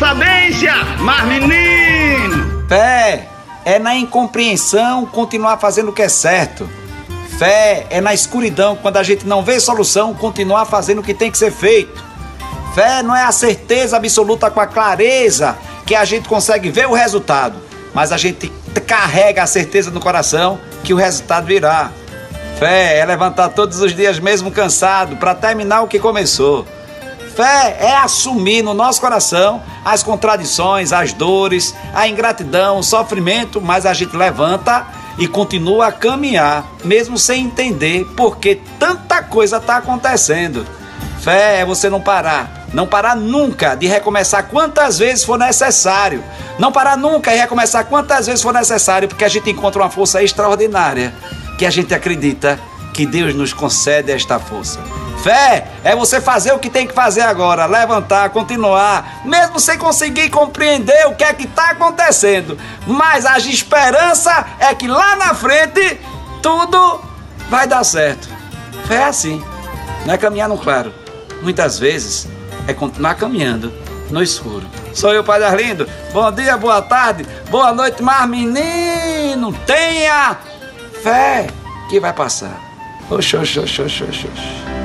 sabência, mas menino! Fé é na incompreensão continuar fazendo o que é certo. Fé é na escuridão, quando a gente não vê solução, continuar fazendo o que tem que ser feito. Fé não é a certeza absoluta com a clareza que a gente consegue ver o resultado, mas a gente carrega a certeza no coração que o resultado virá. Fé é levantar todos os dias mesmo cansado para terminar o que começou. Fé é assumir no nosso coração as contradições, as dores, a ingratidão, o sofrimento, mas a gente levanta e continua a caminhar, mesmo sem entender por que tanta coisa está acontecendo. Fé é você não parar, não parar nunca de recomeçar quantas vezes for necessário. Não parar nunca e recomeçar quantas vezes for necessário, porque a gente encontra uma força extraordinária que a gente acredita que Deus nos concede esta força. Fé é você fazer o que tem que fazer agora, levantar, continuar, mesmo sem conseguir compreender o que é que está acontecendo. Mas a esperança é que lá na frente tudo vai dar certo. Fé é assim, não é caminhar no claro. Muitas vezes é continuar caminhando no escuro. Sou eu, Padre Arlindo. Bom dia, boa tarde, boa noite, mas menino, tenha fé que vai passar. Oh shush shush shush shush shush.